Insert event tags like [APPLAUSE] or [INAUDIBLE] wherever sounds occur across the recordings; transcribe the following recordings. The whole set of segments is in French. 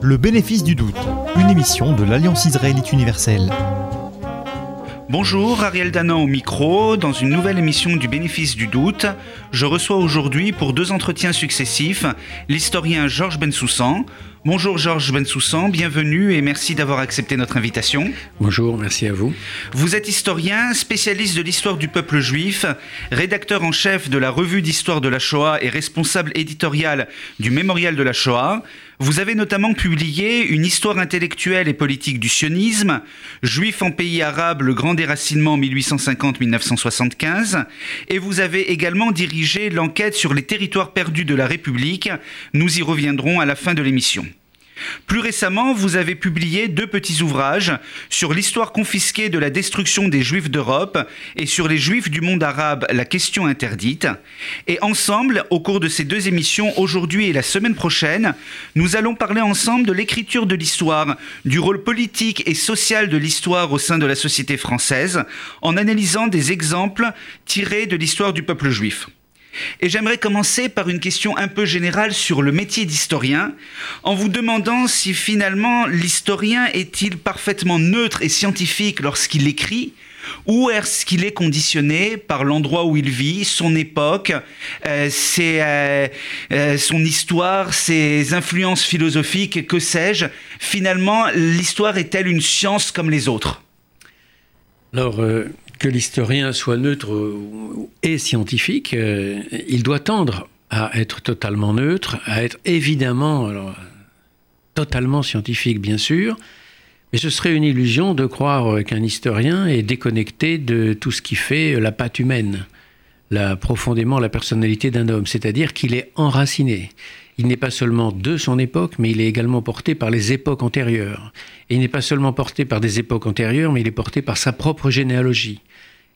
Le bénéfice du doute, une émission de l'Alliance israélite universelle. Bonjour, Ariel Danan au micro. Dans une nouvelle émission du Bénéfice du doute, je reçois aujourd'hui pour deux entretiens successifs l'historien Georges Bensoussan. Bonjour Georges Bensoussan, bienvenue et merci d'avoir accepté notre invitation. Bonjour, merci à vous. Vous êtes historien, spécialiste de l'histoire du peuple juif, rédacteur en chef de la revue d'histoire de la Shoah et responsable éditorial du Mémorial de la Shoah. Vous avez notamment publié Une histoire intellectuelle et politique du sionisme, Juif en pays arabe, le grand déracinement 1850-1975, et vous avez également dirigé l'enquête sur les territoires perdus de la République. Nous y reviendrons à la fin de l'émission. Plus récemment, vous avez publié deux petits ouvrages sur l'histoire confisquée de la destruction des Juifs d'Europe et sur les Juifs du monde arabe, la question interdite. Et ensemble, au cours de ces deux émissions, aujourd'hui et la semaine prochaine, nous allons parler ensemble de l'écriture de l'histoire, du rôle politique et social de l'histoire au sein de la société française, en analysant des exemples tirés de l'histoire du peuple juif. Et j'aimerais commencer par une question un peu générale sur le métier d'historien, en vous demandant si finalement l'historien est-il parfaitement neutre et scientifique lorsqu'il écrit, ou est-ce qu'il est conditionné par l'endroit où il vit, son époque, euh, euh, euh, son histoire, ses influences philosophiques, que sais-je. Finalement, l'histoire est-elle une science comme les autres? Alors, que l'historien soit neutre et scientifique, euh, il doit tendre à être totalement neutre, à être évidemment totalement scientifique, bien sûr. Mais ce serait une illusion de croire qu'un historien est déconnecté de tout ce qui fait la patte humaine, profondément la personnalité d'un homme, c'est-à-dire qu'il est enraciné il n'est pas seulement de son époque, mais il est également porté par les époques antérieures. Et il n'est pas seulement porté par des époques antérieures, mais il est porté par sa propre généalogie.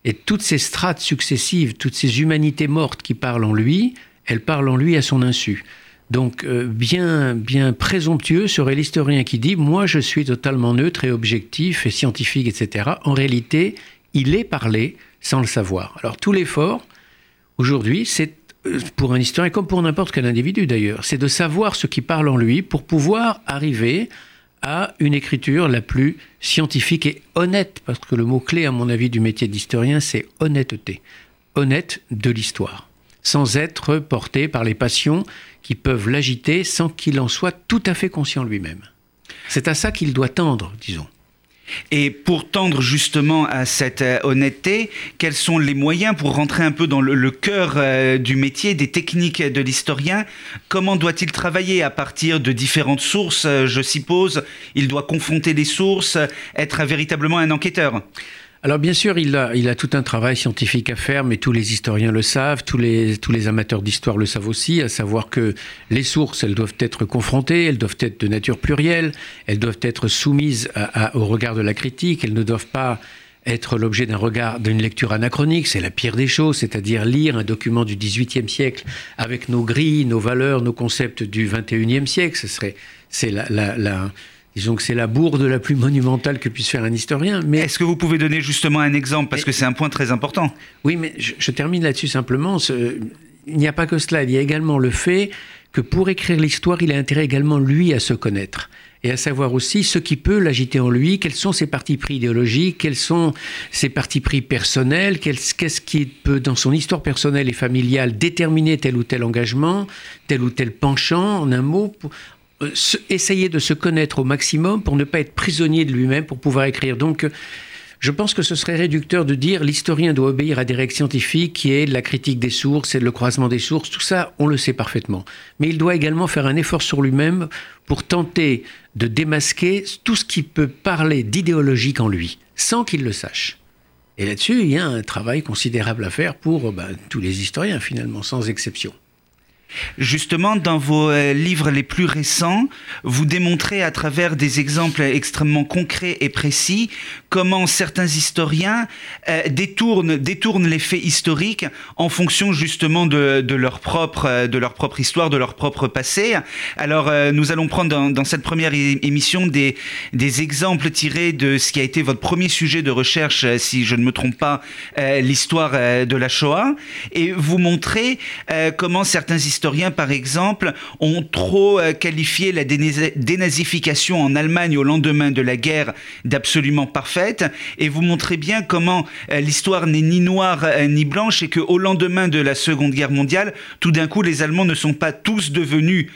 Et toutes ces strates successives, toutes ces humanités mortes qui parlent en lui, elles parlent en lui à son insu. Donc euh, bien, bien présomptueux serait l'historien qui dit ⁇ moi je suis totalement neutre et objectif et scientifique, etc. ⁇ En réalité, il est parlé sans le savoir. Alors tout l'effort, aujourd'hui, c'est pour un historien, comme pour n'importe quel individu d'ailleurs, c'est de savoir ce qui parle en lui pour pouvoir arriver à une écriture la plus scientifique et honnête, parce que le mot-clé, à mon avis, du métier d'historien, c'est honnêteté. Honnête de l'histoire, sans être porté par les passions qui peuvent l'agiter sans qu'il en soit tout à fait conscient lui-même. C'est à ça qu'il doit tendre, disons. Et pour tendre justement à cette euh, honnêteté, quels sont les moyens pour rentrer un peu dans le, cœur euh, du métier, des techniques de l'historien? Comment doit-il travailler à partir de différentes sources, euh, je suppose? Il doit confronter les sources, être véritablement un enquêteur alors bien sûr, il a, il a tout un travail scientifique à faire, mais tous les historiens le savent, tous les, tous les amateurs d'histoire le savent aussi, à savoir que les sources, elles doivent être confrontées, elles doivent être de nature plurielle, elles doivent être soumises au regard de la critique, elles ne doivent pas être l'objet d'un regard, d'une lecture anachronique, c'est la pire des choses, c'est-à-dire lire un document du XVIIIe siècle avec nos grilles, nos valeurs, nos concepts du XXIe siècle. Ce serait, c'est la, la Disons que c'est la bourde la plus monumentale que puisse faire un historien. Mais est-ce que vous pouvez donner justement un exemple? Parce que c'est un point très important. Oui, mais je, termine là-dessus simplement. il n'y a pas que cela. Il y a également le fait que pour écrire l'histoire, il a intérêt également lui à se connaître et à savoir aussi ce qui peut l'agiter en lui, quels sont ses partis pris idéologiques, quels sont ses partis pris personnels, qu'est-ce qui peut, dans son histoire personnelle et familiale, déterminer tel ou tel engagement, tel ou tel penchant, en un mot, essayer de se connaître au maximum pour ne pas être prisonnier de lui-même, pour pouvoir écrire. Donc, euh, je pense que ce serait réducteur de dire l'historien doit obéir à des règles scientifiques qui est la critique des sources et le croisement des sources. Tout ça, on le sait parfaitement. Mais il doit également faire un effort sur lui-même pour tenter de démasquer tout ce qui peut parler d'idéologique en lui, sans qu'il le sache. Et là-dessus, il y a un travail considérable à faire pour ben, tous les historiens, finalement, sans exception. Justement, dans vos euh, livres les plus récents, vous démontrez à travers des exemples extrêmement concrets et précis comment certains historiens euh, détournent, les faits historiques en fonction justement de, leur, propre, euh, de leur propre histoire, de leur propre passé. Alors, nous allons prendre dans, cette première émission des, exemples tirés de ce qui a été votre premier sujet de recherche, si je ne me trompe pas, l'histoire de la Shoah, et vous montrer comment certains historiens historiens, par exemple, ont trop euh, qualifié la dénazification en Allemagne au lendemain de la guerre d'absolument parfaite, et vous montrez bien comment euh, l'histoire n'est ni noire ni blanche, et qu'au lendemain de la Seconde Guerre mondiale, tout d'un coup, les Allemands ne sont pas tous devenus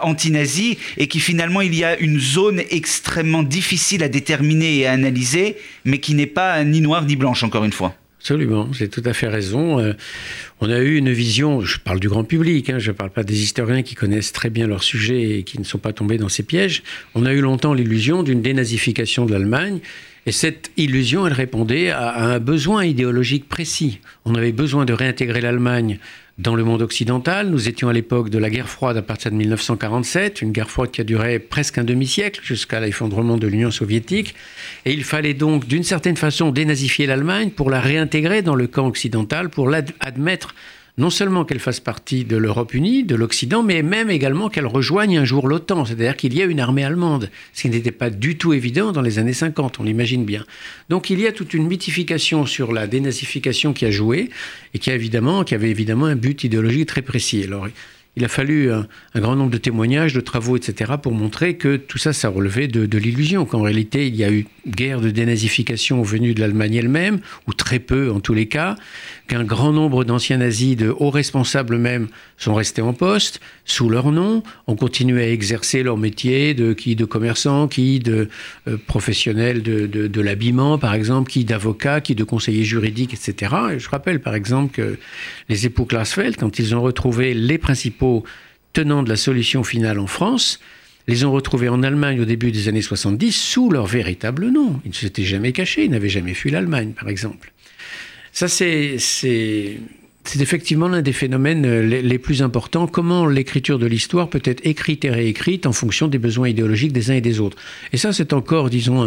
anti-nazis et qui finalement il y a une zone extrêmement difficile à déterminer et à analyser, mais qui n'est pas ni noire ni blanche encore une fois. Absolument, avez tout à fait raison. Euh, on a eu une vision, je parle du grand public, hein, je ne parle pas des historiens qui connaissent très bien leur sujet et qui ne sont pas tombés dans ces pièges. On a eu longtemps l'illusion d'une dénazification de l'Allemagne. Et cette illusion, elle répondait à un besoin idéologique précis. On avait besoin de réintégrer l'Allemagne dans le monde occidental. Nous étions à l'époque de la guerre froide à partir de 1947, une guerre froide qui a duré presque un demi-siècle jusqu'à l'effondrement de l'Union soviétique. Et il fallait donc d'une certaine façon dénazifier l'Allemagne pour la réintégrer dans le camp occidental, pour l'admettre non seulement qu'elle fasse partie de l'Europe unie, de l'Occident, mais même également qu'elle rejoigne un jour l'OTAN, c'est-à-dire qu'il y a une armée allemande, ce qui n'était pas du tout évident dans les années 50, on l'imagine bien. Donc il y a toute une mythification sur la dénazification qui a joué et qui, a évidemment, qui avait évidemment un but idéologique très précis. Alors, il a fallu un, grand nombre de témoignages, de travaux, etc., pour montrer que tout ça, ça relevait de, de l'illusion, qu'en réalité, il y a eu guerre de dénazification venue de l'Allemagne elle-même, ou très peu en tous les cas, qu'un grand nombre d'anciens nazis, de hauts responsables même, sont restés en poste, sous leur nom, ont continué à exercer leur métier, de, qui de commerçants, qui de euh, professionnels de, de, de l'habillement, par exemple, qui d'avocats, qui de conseillers juridiques, etc. Et je rappelle, par exemple, que les époux Klarsfeld, quand ils ont retrouvé les principaux tenants de la solution finale en France, les ont retrouvés en Allemagne au début des années 70 sous leur véritable nom. Ils ne s'étaient jamais cachés, ils n'avaient jamais fui l'Allemagne, par exemple. Ça, c'est effectivement l'un des phénomènes euh, les, plus importants. Comment l'écriture de l'histoire peut être écrite et réécrite en fonction des besoins idéologiques des uns et des autres. Et ça, c'est encore, disons,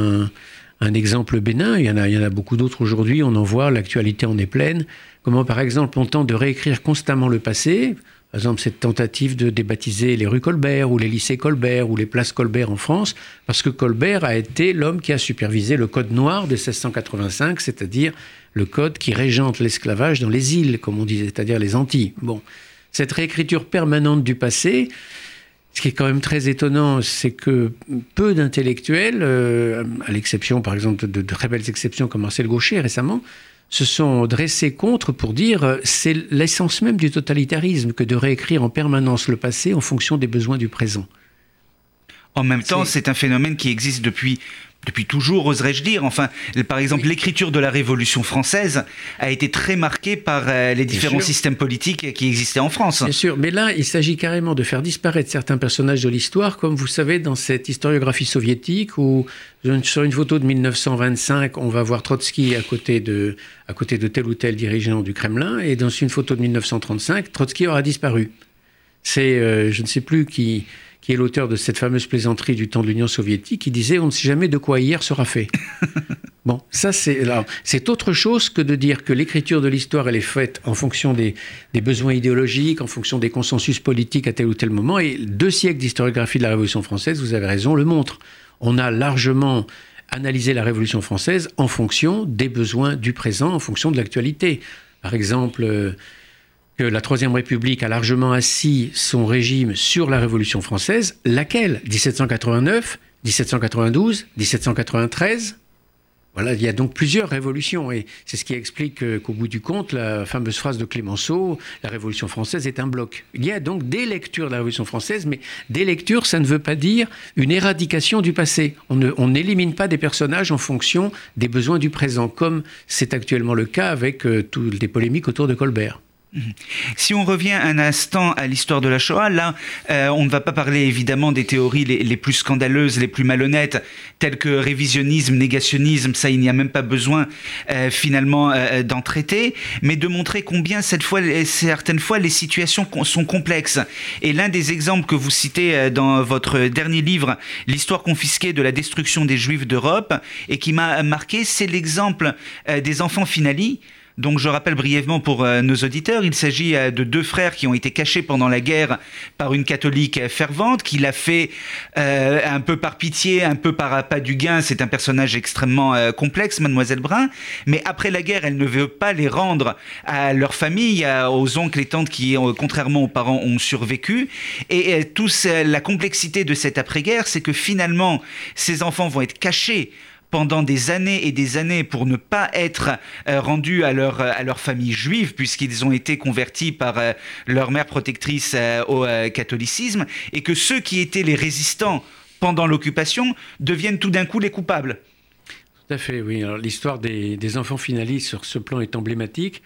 un, exemple bénin. Il y en a, il y en a beaucoup d'autres aujourd'hui. On en voit, l'actualité en est pleine. Comment, par exemple, on tente de réécrire constamment le passé par exemple, cette tentative de débaptiser les rues Colbert ou les lycées Colbert ou les places Colbert en France, parce que Colbert a été l'homme qui a supervisé le Code noir de 1685, c'est-à-dire le code qui régente l'esclavage dans les îles, comme on disait, c'est-à-dire les Antilles. Bon, cette réécriture permanente du passé, ce qui est quand même très étonnant, c'est que peu d'intellectuels, euh, à l'exception par exemple de, de, très belles exceptions comme Marcel Gaucher récemment, se sont dressés contre pour dire euh, c'est l'essence même du totalitarisme que de réécrire en permanence le passé en fonction des besoins du présent. En même temps, c'est un phénomène qui existe depuis depuis toujours, oserais-je dire. Enfin, par exemple, l'écriture de la Révolution française a été très marquée par euh, les différents systèmes politiques qui existaient en France. Bien sûr, mais là, il s'agit carrément de faire disparaître certains personnages de l'histoire, comme vous savez, dans cette historiographie soviétique, où sur une photo de 1925, on va voir Trotsky à côté de, à côté de tel ou tel dirigeant du Kremlin, et dans une photo de 1935, Trotsky aura disparu. C'est, euh, je ne sais plus qui qui est l'auteur de cette fameuse plaisanterie du temps de l'Union soviétique, qui disait on ne sait jamais de quoi hier sera fait. [LAUGHS] bon, ça c'est c'est autre chose que de dire que l'écriture de l'histoire elle est faite en fonction des, des, besoins idéologiques, en fonction des consensus politiques à tel ou tel moment. Et deux siècles d'historiographie de la Révolution française, vous avez raison, le montrent. On a largement analysé la Révolution française en fonction des besoins du présent, en fonction de l'actualité. Par exemple. Euh, que la Troisième République a largement assis son régime sur la Révolution française, laquelle? 1789, 1792, 1793 voilà, il y a donc plusieurs révolutions et c'est ce qui explique qu'au bout du compte, la fameuse phrase de Clémenceau, la Révolution française est un bloc. Il y a donc des lectures de la Révolution française, mais des lectures, ça ne veut pas dire une éradication du passé. On n'élimine pas des personnages en fonction des besoins du présent, comme c'est actuellement le cas avec euh, toutes les polémiques autour de Colbert. Si on revient un instant à l'histoire de la Shoah, là, euh, on ne va pas parler évidemment des théories les, plus scandaleuses, les plus malhonnêtes, telles que révisionnisme, négationnisme, ça il n'y a même pas besoin euh, finalement euh, d'en traiter, mais de montrer combien cette fois, certaines fois, les situations sont complexes. Et l'un des exemples que vous citez dans votre dernier livre, L'histoire confisquée de la destruction des Juifs d'Europe, et qui m'a marqué, c'est l'exemple des enfants finali Donc je rappelle brièvement pour euh, nos auditeurs, il s'agit euh, de deux frères qui ont été cachés pendant la guerre par une catholique fervente qui l'a fait un peu par pitié, un peu par pas du gain. C'est un personnage extrêmement complexe, mademoiselle Brun. Mais après la guerre, elle ne veut pas les rendre à leur famille, aux oncles et tantes qui, contrairement aux parents, ont survécu. Et toute la complexité de cette après-guerre, c'est que finalement, ces enfants vont être cachés pendant des années et des années pour ne pas être euh, rendus à leur, à leur famille juive, puisqu'ils ont été convertis par euh, leur mère protectrice euh, au catholicisme, et que ceux qui étaient les résistants pendant l'occupation deviennent tout d'un coup les coupables. Tout à fait, oui. L'histoire des, des enfants finalistes sur ce plan est emblématique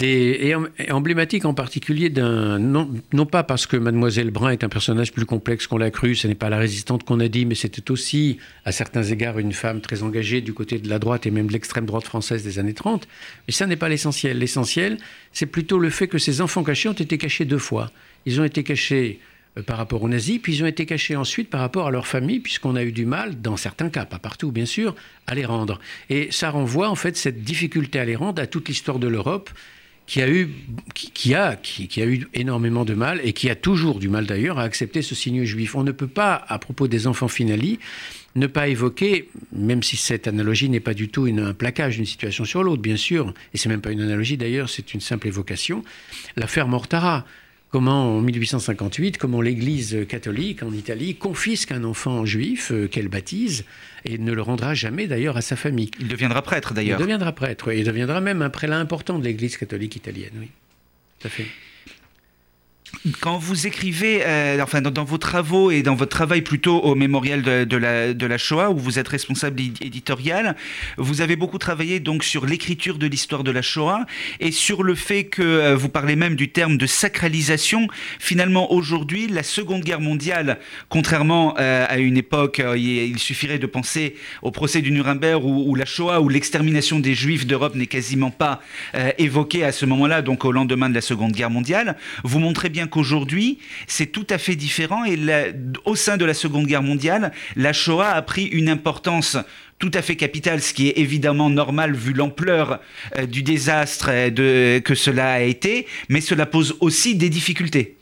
et emblématique en particulier d'un non, non, pas parce que Mademoiselle Brun est un personnage plus complexe qu'on l'a cru, ce n'est pas la résistante qu'on a dit, mais c'était aussi à certains égards une femme très engagée du côté de la droite et même de l'extrême droite française des années 30. Mais ça n'est pas l'essentiel. L'essentiel, c'est plutôt le fait que ces enfants cachés ont été cachés deux fois. Ils ont été cachés par rapport aux nazis, puis ils ont été cachés ensuite par rapport à leur famille, puisqu'on a eu du mal, dans certains cas, pas partout bien sûr, à les rendre. Et ça renvoie en fait cette difficulté à les rendre à toute l'histoire de l'Europe qui a eu, qui, a, qui, a eu énormément de mal et qui a toujours du mal d'ailleurs à accepter ce signe juif. On ne peut pas, à propos des enfants finali, ne pas évoquer, même si cette analogie n'est pas du tout un plaquage d'une situation sur l'autre, bien sûr, et c'est même pas une analogie d'ailleurs, c'est une simple évocation, l'affaire Mortara comment en 1858, comment l'Église catholique en Italie confisque un enfant juif euh, qu'elle baptise et ne le rendra jamais d'ailleurs à sa famille. Il deviendra prêtre d'ailleurs. Il deviendra prêtre, oui. il deviendra même un prélat important de l'Église catholique italienne, oui. Tout à fait. Quand vous écrivez, euh, enfin dans, vos travaux et dans votre travail plutôt au mémorial de, la, Shoah, où vous êtes responsable éditorial, vous avez beaucoup travaillé donc sur l'écriture de l'histoire de la Shoah et sur le fait que euh, vous parlez même du terme de sacralisation. Finalement, aujourd'hui, la Seconde Guerre mondiale, contrairement euh, à une époque, il suffirait de penser au procès du Nuremberg où, la Shoah, où l'extermination des Juifs d'Europe n'est quasiment pas évoquée à ce moment-là, donc au lendemain de la Seconde Guerre mondiale. Vous montrez bien qu'aujourd'hui, c'est tout à fait différent et au sein de la Seconde Guerre mondiale, la Shoah a pris une importance tout à fait capitale, ce qui est évidemment normal vu l'ampleur euh, du désastre euh, que cela a été, mais cela pose aussi des difficultés.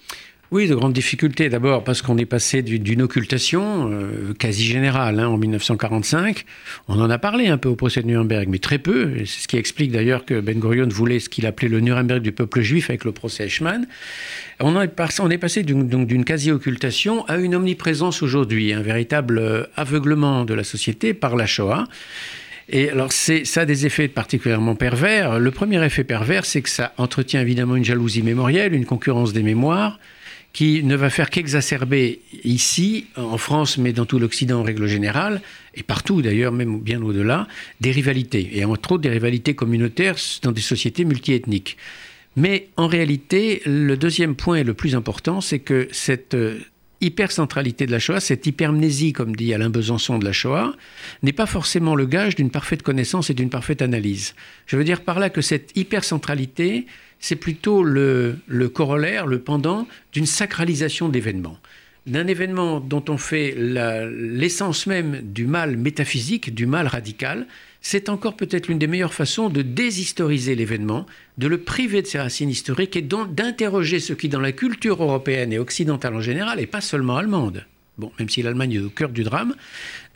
Oui, de grandes difficultés. D'abord parce qu'on est passé d'une occultation euh, quasi générale hein, en 1945. On en a parlé un peu au procès de Nuremberg, mais très peu. C'est ce qui explique d'ailleurs que Ben Gurion voulait ce qu'il appelait le Nuremberg du peuple juif avec le procès Eichmann. On, on est passé d'une quasi-occultation à une omniprésence aujourd'hui, un véritable euh, aveuglement de la société par la Shoah. Et alors, ça a des effets particulièrement pervers. Le premier effet pervers, c'est que ça entretient évidemment une jalousie mémorielle, une concurrence des mémoires, qui ne va faire qu'exacerber ici, en France, mais dans tout l'Occident en règle générale, et partout d'ailleurs, même bien au-delà, des rivalités, et entre autres des rivalités communautaires dans des sociétés multiethniques. Mais en réalité, le deuxième point et le plus important, c'est que cette euh, hypercentralité de la Shoah, cette hypermnésie, comme dit Alain Besançon de la Shoah, n'est pas forcément le gage d'une parfaite connaissance et d'une parfaite analyse. Je veux dire par là que cette hypercentralité, c'est plutôt le, corollaire, le pendant d'une sacralisation d'événements. D'un événement dont on fait l'essence même du mal métaphysique, du mal radical, c'est encore peut-être l'une des meilleures façons de déshistoriser l'événement, de le priver de ses racines historiques et d'interroger ce qui, dans la culture européenne et occidentale en général, et pas seulement allemande, bon, même si l'Allemagne est au cœur du drame,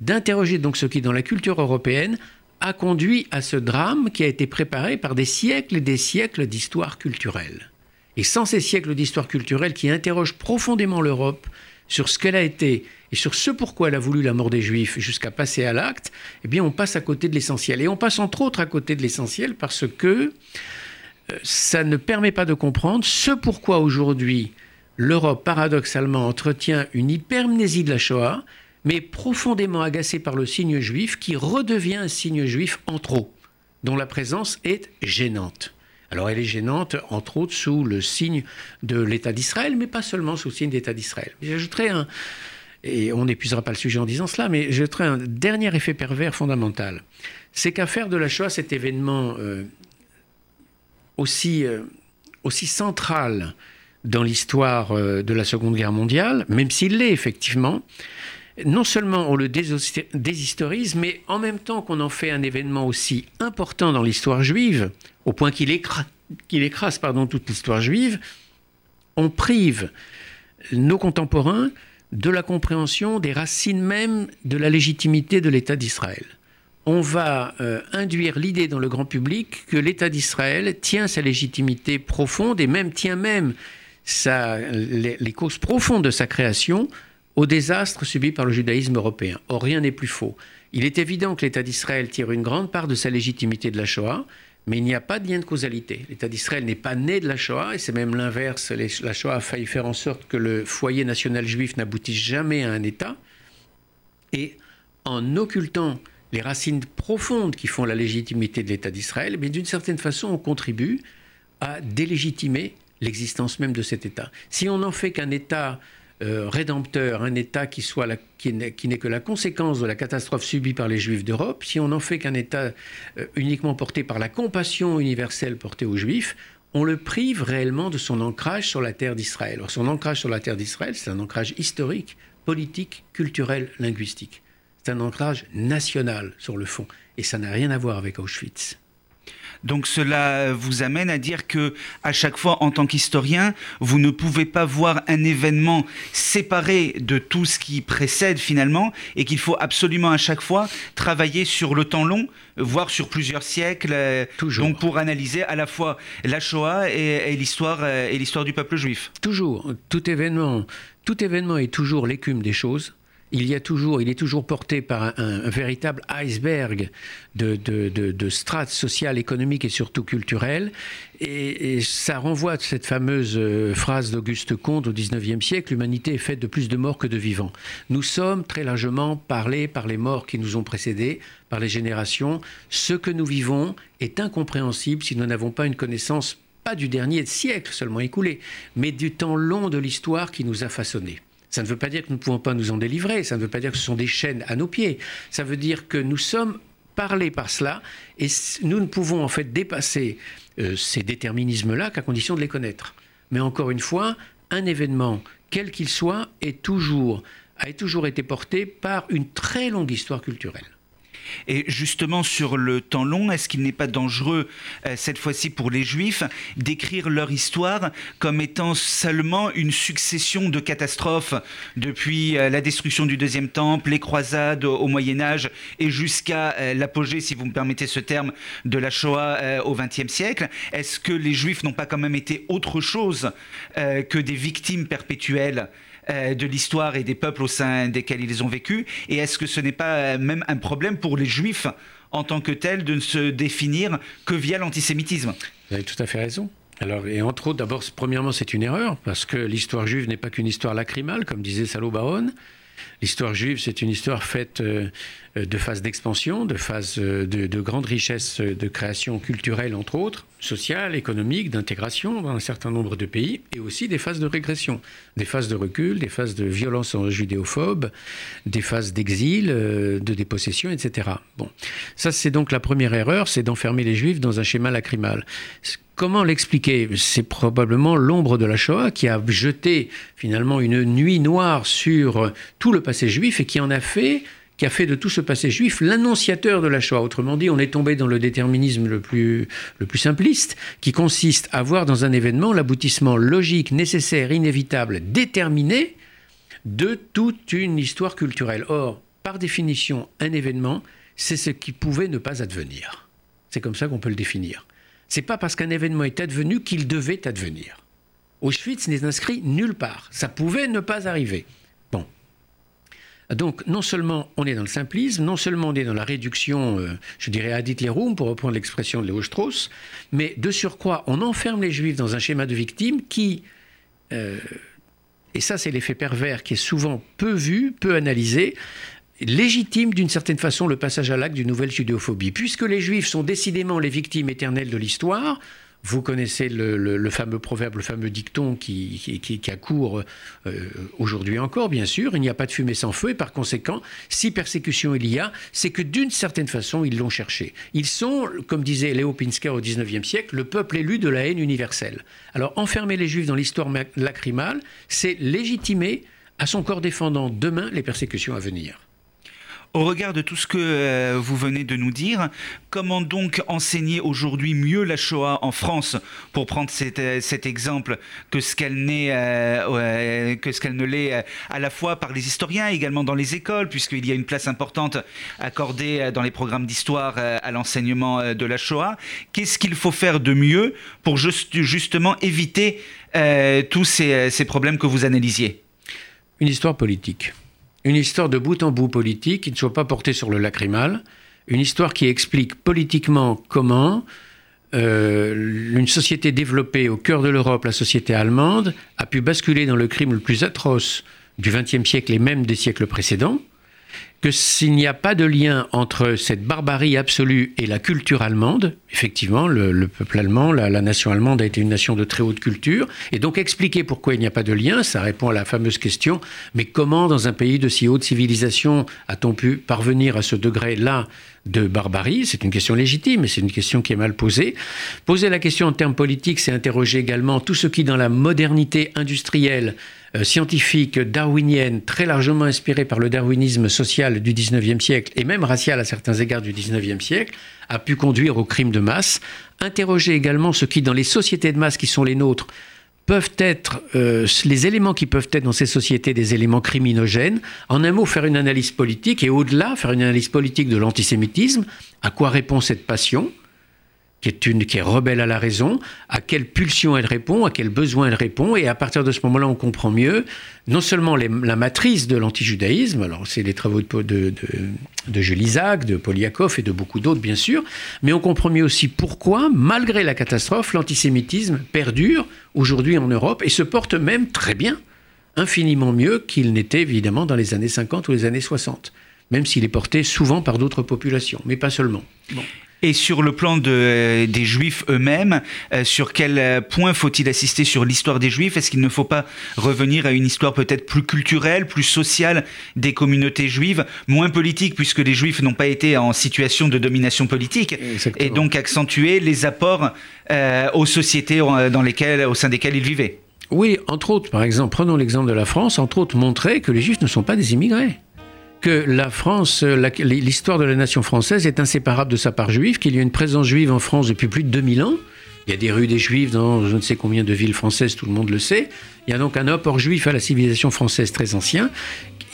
d'interroger donc ce qui, dans la culture européenne, a conduit à ce drame qui a été préparé par des siècles et des siècles d'histoire culturelle. Et sans ces siècles d'histoire culturelle qui interrogent profondément l'Europe sur ce qu'elle a été et sur ce pourquoi elle a voulu la mort des Juifs jusqu'à passer à l'acte, eh bien on passe à côté de l'essentiel. Et on passe entre autres à côté de l'essentiel parce que euh, ça ne permet pas de comprendre ce pourquoi aujourd'hui l'Europe paradoxalement entretient une hypermnésie de la Shoah, mais profondément agacé par le signe juif qui redevient un signe juif en trop, dont la présence est gênante. Alors elle est gênante, entre autres, sous le signe de l'État d'Israël, mais pas seulement sous le signe d'État d'Israël. J'ajouterai un, et on n'épuisera pas le sujet en disant cela, mais j'ajouterai un dernier effet pervers fondamental. C'est qu'à faire de la Shoah cet événement euh, aussi, euh, aussi central dans l'histoire euh, de la Seconde Guerre mondiale, même s'il l'est effectivement, non seulement on le déshistorise, mais en même temps qu'on en fait un événement aussi important dans l'histoire juive, au point qu'il écrase, toute l'histoire juive, on prive nos contemporains de la compréhension des racines même de la légitimité de l'État d'Israël. On va euh, induire l'idée dans le grand public que l'État d'Israël tient sa légitimité profonde et même tient même les, causes profondes de sa création au désastre subi par le judaïsme européen. Or, rien n'est plus faux. Il est évident que l'État d'Israël tire une grande part de sa légitimité de la Shoah, mais il n'y a pas de lien de causalité. L'État d'Israël n'est pas né de la Shoah, et c'est même l'inverse. La Shoah a failli faire en sorte que le foyer national juif n'aboutisse jamais à un État. Et en occultant les racines profondes qui font la légitimité de l'État d'Israël, mais d'une certaine façon, on contribue à délégitimer l'existence même de cet État. Si on n'en fait qu'un État euh, rédempteur, un État qui, n'est que la conséquence de la catastrophe subie par les Juifs d'Europe, si on n'en fait qu'un État euh, uniquement porté par la compassion universelle portée aux Juifs, on le prive réellement de son ancrage sur la terre d'Israël. son ancrage sur la terre d'Israël, c'est un ancrage historique, politique, culturel, linguistique. C'est un ancrage national sur le fond. Et ça n'a rien à voir avec Auschwitz. Donc cela vous amène à dire que à chaque fois, en tant qu'historien, vous ne pouvez pas voir un événement séparé de tout ce qui précède finalement, et qu'il faut absolument à chaque fois travailler sur le temps long, voire sur plusieurs siècles, euh, Toujours. donc pour analyser à la fois la Shoah et, l'histoire euh, et l'histoire du peuple juif. Toujours, tout événement, tout événement est toujours l'écume des choses il y a toujours, il est toujours porté par un, véritable iceberg de, strates sociales, économiques et surtout culturelles. Et, ça renvoie à cette fameuse euh, phrase d'Auguste Comte au XIXe siècle l'humanité est faite de plus de morts que de vivants. Nous sommes très largement parlés par les morts qui nous ont précédés, par les générations. Ce que nous vivons est incompréhensible si nous n'avons pas une connaissance pas du dernier siècle seulement écoulé, mais du temps long de l'histoire qui nous a façonnés. Ça ne veut pas dire que nous ne pouvons pas nous en délivrer, ça ne veut pas dire que ce sont des chaînes à nos pieds, ça veut dire que nous sommes parlés par cela et nous ne pouvons en fait dépasser euh, ces déterminismes-là qu'à condition de les connaître. Mais encore une fois, un événement, quel qu'il soit, est toujours, a toujours été porté par une très longue histoire culturelle. Et justement, sur le temps long, est-ce qu'il n'est pas dangereux, euh, cette fois-ci pour les Juifs, d'écrire leur histoire comme étant seulement une succession de catastrophes depuis euh, la destruction du Deuxième Temple, les croisades au, Moyen Âge et jusqu'à euh, l'apogée, si vous me permettez ce terme, de la Shoah au XXe siècle? Est-ce que les Juifs n'ont pas quand même été autre chose que des victimes perpétuelles euh, de l'histoire et des peuples au sein desquels ils ont vécu Et est-ce que ce n'est pas euh, même un problème pour les juifs en tant que tels de ne se définir que via l'antisémitisme? Vous avez tout à fait raison. Alors, et entre autres, d'abord, premièrement, c'est une erreur, parce que l'histoire juive n'est pas qu'une histoire lacrymale, comme disait Salo Baron. L'histoire juive, c'est une histoire faite euh, de phases d'expansion, de phases de, de grande richesse de création culturelle, entre autres, sociale, économique, d'intégration dans un certain nombre de pays, et aussi des phases de régression, des phases de recul, des phases de violence judéophobe, des phases d'exil, euh, de dépossession, etc. Bon, ça c'est donc la première erreur, c'est d'enfermer les juifs dans un schéma lacrymal. Comment l'expliquer? C'est probablement l'ombre de la Shoah qui a jeté finalement une nuit noire sur tout le passé juif et qui en a fait qui a fait de tout ce passé juif l'annonciateur de la Shoah. Autrement dit, on est tombé dans le déterminisme le plus, le plus simpliste, qui consiste à voir dans un événement l'aboutissement logique, nécessaire, inévitable, déterminé de toute une histoire culturelle. Or, par définition, un événement, c'est ce qui pouvait ne pas advenir. C'est comme ça qu'on peut le définir. C'est pas parce qu'un événement est advenu qu'il devait advenir. Auschwitz n'est inscrit nulle part. Ça pouvait ne pas arriver. Donc, non seulement on est dans le simplisme, non seulement on est dans la réduction, euh, je dirais, ad litterum, pour reprendre l'expression de Léo Strauss, mais de surcroît, on enferme les juifs dans un schéma de victime qui, euh, et ça c'est l'effet pervers qui est souvent peu vu, peu analysé, légitime d'une certaine façon le passage à l'acte d'une nouvelle judéophobie. Puisque les juifs sont décidément les victimes éternelles de l'histoire, vous connaissez le, fameux proverbe, le fameux dicton qui, qui, accourt euh, aujourd'hui encore, bien sûr. Il n'y a pas de fumée sans feu et par conséquent, si persécution il y a, c'est que d'une certaine façon, ils l'ont cherché. Ils sont, comme disait Léo Pinsker au XIXe siècle, le peuple élu de la haine universelle. Alors enfermer les juifs dans l'histoire lacrymale, c'est légitimer à son corps défendant demain les persécutions à venir. Au regard de tout ce que euh, vous venez de nous dire, comment donc enseigner aujourd'hui mieux la Shoah en France, pour prendre cet, euh, exemple, que ce qu'elle euh, que ce qu'elle ne l'est à la fois par les historiens, également dans les écoles, puisqu'il y a une place importante accordée dans les programmes d'histoire à l'enseignement de la Shoah. Qu'est-ce qu'il faut faire de mieux pour justement éviter tous ces problèmes que vous analysiez? Une histoire politique une histoire de bout en bout politique qui ne soit pas portée sur le lacrymal, une histoire qui explique politiquement comment euh, une société développée au cœur de l'Europe, la société allemande, a pu basculer dans le crime le plus atroce du XXe siècle et même des siècles précédents, que s'il n'y a pas de lien entre cette barbarie absolue et la culture allemande, effectivement, le, peuple allemand, la, nation allemande a été une nation de très haute culture, et donc expliquer pourquoi il n'y a pas de lien, ça répond à la fameuse question, mais comment dans un pays de si haute civilisation a-t-on pu parvenir à ce degré-là de barbarie? C'est une question légitime, mais c'est une question qui est mal posée. Poser la question en termes politiques, c'est interroger également tout ce qui, dans la modernité industrielle, scientifique darwinienne, très largement inspirée par le darwinisme social du 19e siècle et même racial à certains égards du 19e siècle, a pu conduire au crime de masse. Interroger également ce qui, dans les sociétés de masse qui sont les nôtres, peuvent être euh, les éléments qui peuvent être dans ces sociétés des éléments criminogènes. En un mot, faire une analyse politique et au-delà, faire une analyse politique de l'antisémitisme. À quoi répond cette passion? Qui est, une, qui est rebelle à la raison, à quelle pulsion elle répond, à quel besoin elle répond, et à partir de ce moment-là, on comprend mieux non seulement la matrice de l'antijudaïsme, alors c'est les travaux de, de, de, Jules Isaac, de Poliakov et de beaucoup d'autres, bien sûr, mais on comprend mieux aussi pourquoi, malgré la catastrophe, l'antisémitisme perdure aujourd'hui en Europe et se porte même très bien, infiniment mieux qu'il n'était évidemment dans les années 50 ou les années 60 même s'il est porté souvent par d'autres populations, mais pas seulement. Bon. Et sur le plan de, des Juifs eux-mêmes, euh, sur quel point faut-il assister sur l'histoire des Juifs? Est-ce qu'il ne faut pas revenir à une histoire peut-être plus culturelle, plus sociale des communautés juives, moins politique puisque les Juifs n'ont pas été en situation de domination politique, et donc accentuer les apports euh, aux sociétés dans lesquelles, au sein desquelles ils vivaient? Oui, entre autres, par exemple, prenons l'exemple de la France, entre autres, montrer que les Juifs ne sont pas des immigrés que la France, l'histoire de la nation française est inséparable de sa part juive, qu'il y a une présence juive en France depuis plus de 2000 ans. Il y a des rues des Juifs dans je ne sais combien de villes françaises, tout le monde le sait. Il y a donc un apport juif à la civilisation française très ancien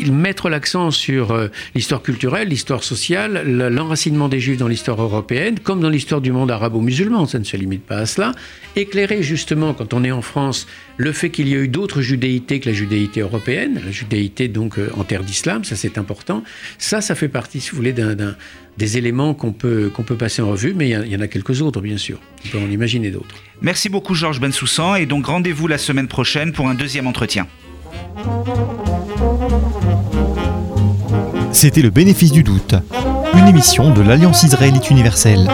mettre l'accent sur euh, l'histoire culturelle, l'histoire sociale, l'enracinement des Juifs dans l'histoire européenne, comme dans l'histoire du monde arabo-musulman, ça ne se limite pas à cela. Éclairer justement, quand on est en France, le fait qu'il y a eu d'autres judéités que la judéité européenne, la judéité donc euh, en terre d'islam, ça c'est important. Ça, ça fait partie, si vous voulez, d'un des éléments qu'on peut, qu'on peut passer en revue, mais il y, en a quelques autres, bien sûr. On peut en imaginer d'autres. Merci beaucoup, Georges Bensoussan, et donc rendez-vous la semaine prochaine pour un deuxième entretien. C'était le bénéfice du doute, une émission de l'Alliance israélite universelle.